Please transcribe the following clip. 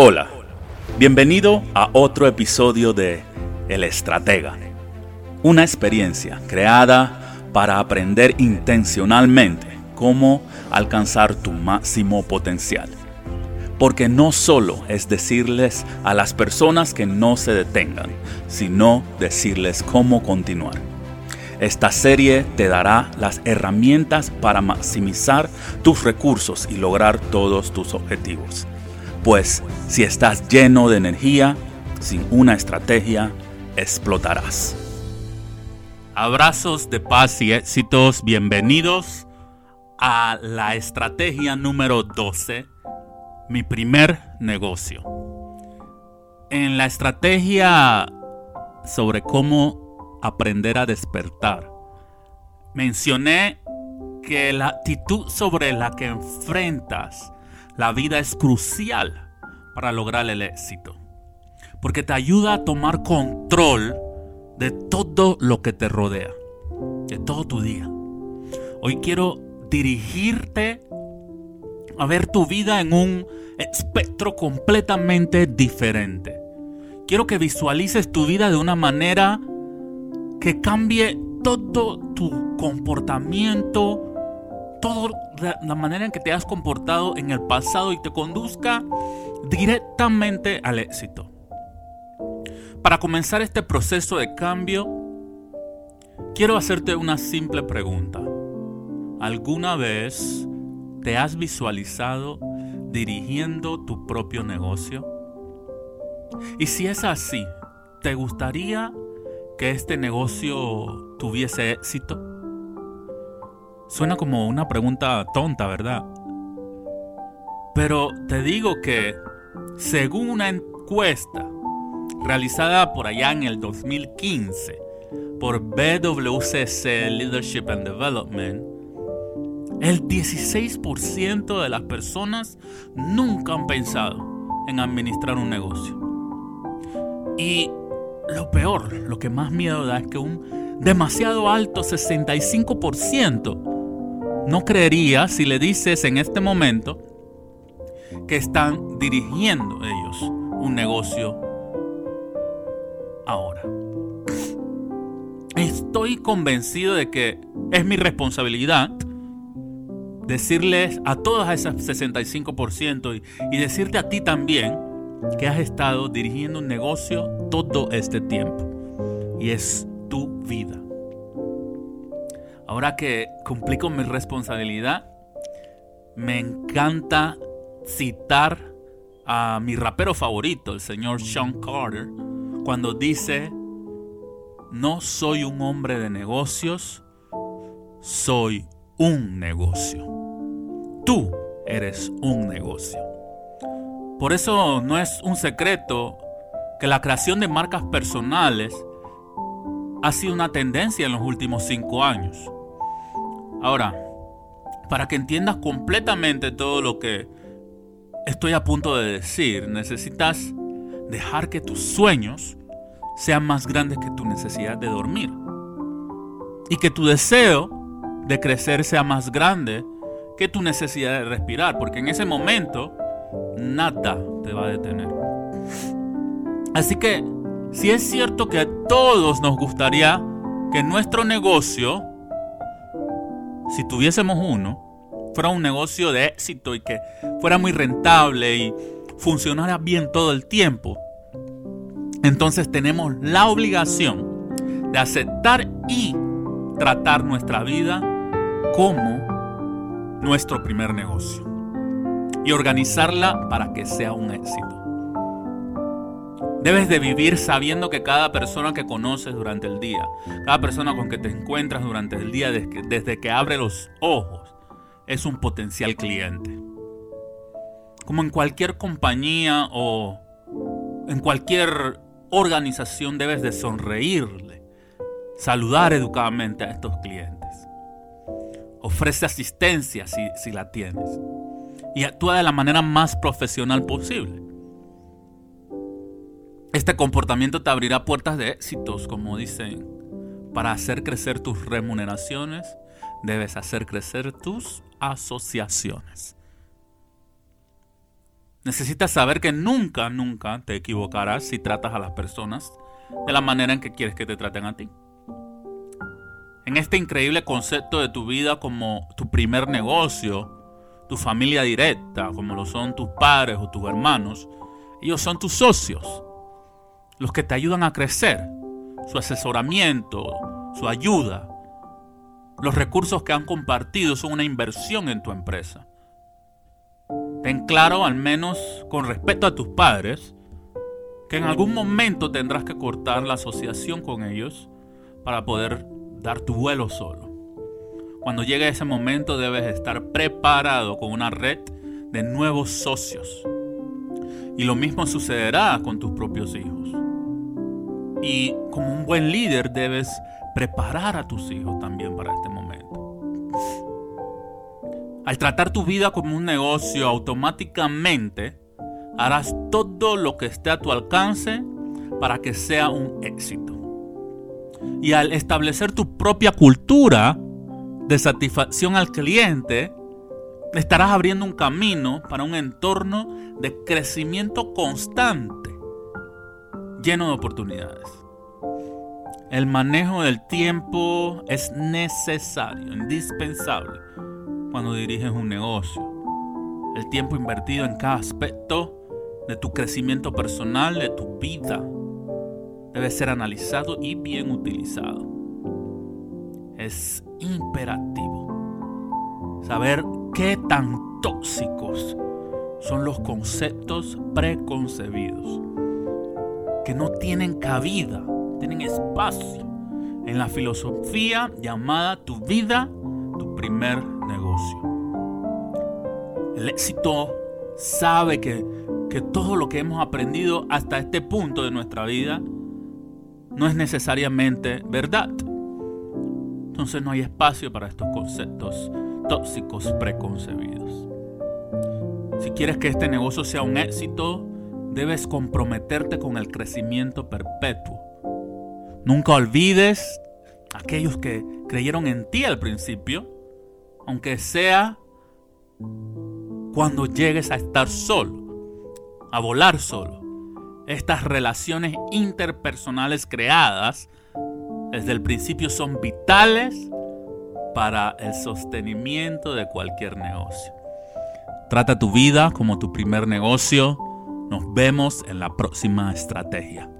Hola, bienvenido a otro episodio de El Estratega, una experiencia creada para aprender intencionalmente cómo alcanzar tu máximo potencial. Porque no solo es decirles a las personas que no se detengan, sino decirles cómo continuar. Esta serie te dará las herramientas para maximizar tus recursos y lograr todos tus objetivos. Pues si estás lleno de energía, sin una estrategia, explotarás. Abrazos de paz y éxitos, bienvenidos a la estrategia número 12, mi primer negocio. En la estrategia sobre cómo aprender a despertar. Mencioné que la actitud sobre la que enfrentas la vida es crucial para lograr el éxito. Porque te ayuda a tomar control de todo lo que te rodea, de todo tu día. Hoy quiero dirigirte a ver tu vida en un espectro completamente diferente. Quiero que visualices tu vida de una manera que cambie todo tu comportamiento, toda la manera en que te has comportado en el pasado y te conduzca directamente al éxito. Para comenzar este proceso de cambio, quiero hacerte una simple pregunta. ¿Alguna vez te has visualizado dirigiendo tu propio negocio? Y si es así, ¿te gustaría que este negocio tuviese éxito? Suena como una pregunta tonta, ¿verdad? Pero te digo que, según una encuesta realizada por allá en el 2015 por BWCC Leadership and Development, el 16% de las personas nunca han pensado en administrar un negocio. Y lo peor, lo que más miedo da es que un demasiado alto 65% no creería si le dices en este momento que están dirigiendo ellos un negocio ahora. Estoy convencido de que es mi responsabilidad decirles a todas esas 65% y, y decirte a ti también que has estado dirigiendo un negocio todo este tiempo. Y es tu vida. Ahora que cumplí con mi responsabilidad, me encanta citar a mi rapero favorito, el señor Sean Carter, cuando dice, no soy un hombre de negocios, soy un negocio. Tú eres un negocio. Por eso no es un secreto que la creación de marcas personales ha sido una tendencia en los últimos cinco años. Ahora, para que entiendas completamente todo lo que estoy a punto de decir, necesitas dejar que tus sueños sean más grandes que tu necesidad de dormir. Y que tu deseo de crecer sea más grande que tu necesidad de respirar. Porque en ese momento nada te va a detener. Así que, si es cierto que a todos nos gustaría que nuestro negocio, si tuviésemos uno, fuera un negocio de éxito y que fuera muy rentable y funcionara bien todo el tiempo, entonces tenemos la obligación de aceptar y tratar nuestra vida como nuestro primer negocio y organizarla para que sea un éxito. Debes de vivir sabiendo que cada persona que conoces durante el día, cada persona con que te encuentras durante el día desde que, abre los ojos, es un potencial cliente. Como en cualquier compañía o en cualquier organización debes de sonreírle, saludar educadamente a estos clientes. Ofrece asistencia si, si la tienes y actúa de la manera más profesional posible. Este comportamiento te abrirá puertas de éxitos, como dicen. Para hacer crecer tus remuneraciones, debes hacer crecer tus asociaciones. Necesitas saber que nunca, nunca te equivocarás si tratas a las personas de la manera en que quieres que te traten a ti. En este increíble concepto de tu vida como tu primer negocio, tu familia directa, como lo son tus padres o tus hermanos, ellos son tus socios, los que te ayudan a crecer, su asesoramiento, su ayuda. Los recursos que han compartido son una inversión en tu empresa. Ten claro, al menos con respecto a tus padres, que en algún momento tendrás que cortar la asociación con ellos para poder dar tu vuelo solo. Cuando llegue ese momento debes estar preparado con una red de nuevos socios. Y lo mismo sucederá con tus propios hijos. Y como un buen líder debes preparar a tus hijos también para este momento. Al tratar tu vida como un negocio, automáticamente harás todo lo que esté a tu alcance para que sea un éxito. Y al establecer tu propia cultura de satisfacción al cliente, estarás abriendo un camino para un entorno de crecimiento constante, lleno de oportunidades. El manejo del tiempo es necesario, indispensable cuando diriges un negocio. El tiempo invertido en cada aspecto de tu crecimiento personal, de tu vida, debe ser analizado y bien utilizado. Es imperativo saber qué tan tóxicos son los conceptos preconcebidos, que no tienen cabida, tienen espacio en la filosofía llamada tu vida, tu primer negocio. El éxito sabe que, que todo lo que hemos aprendido hasta este punto de nuestra vida no es necesariamente verdad. Entonces no hay espacio para estos conceptos tóxicos preconcebidos. Si quieres que este negocio sea un éxito, debes comprometerte con el crecimiento perpetuo. Nunca olvides aquellos que creyeron en ti al principio aunque sea cuando llegues a estar solo, a volar solo. Estas relaciones interpersonales creadas desde el principio son vitales para el sostenimiento de cualquier negocio. Trata tu vida como tu primer negocio. Nos vemos en la próxima estrategia.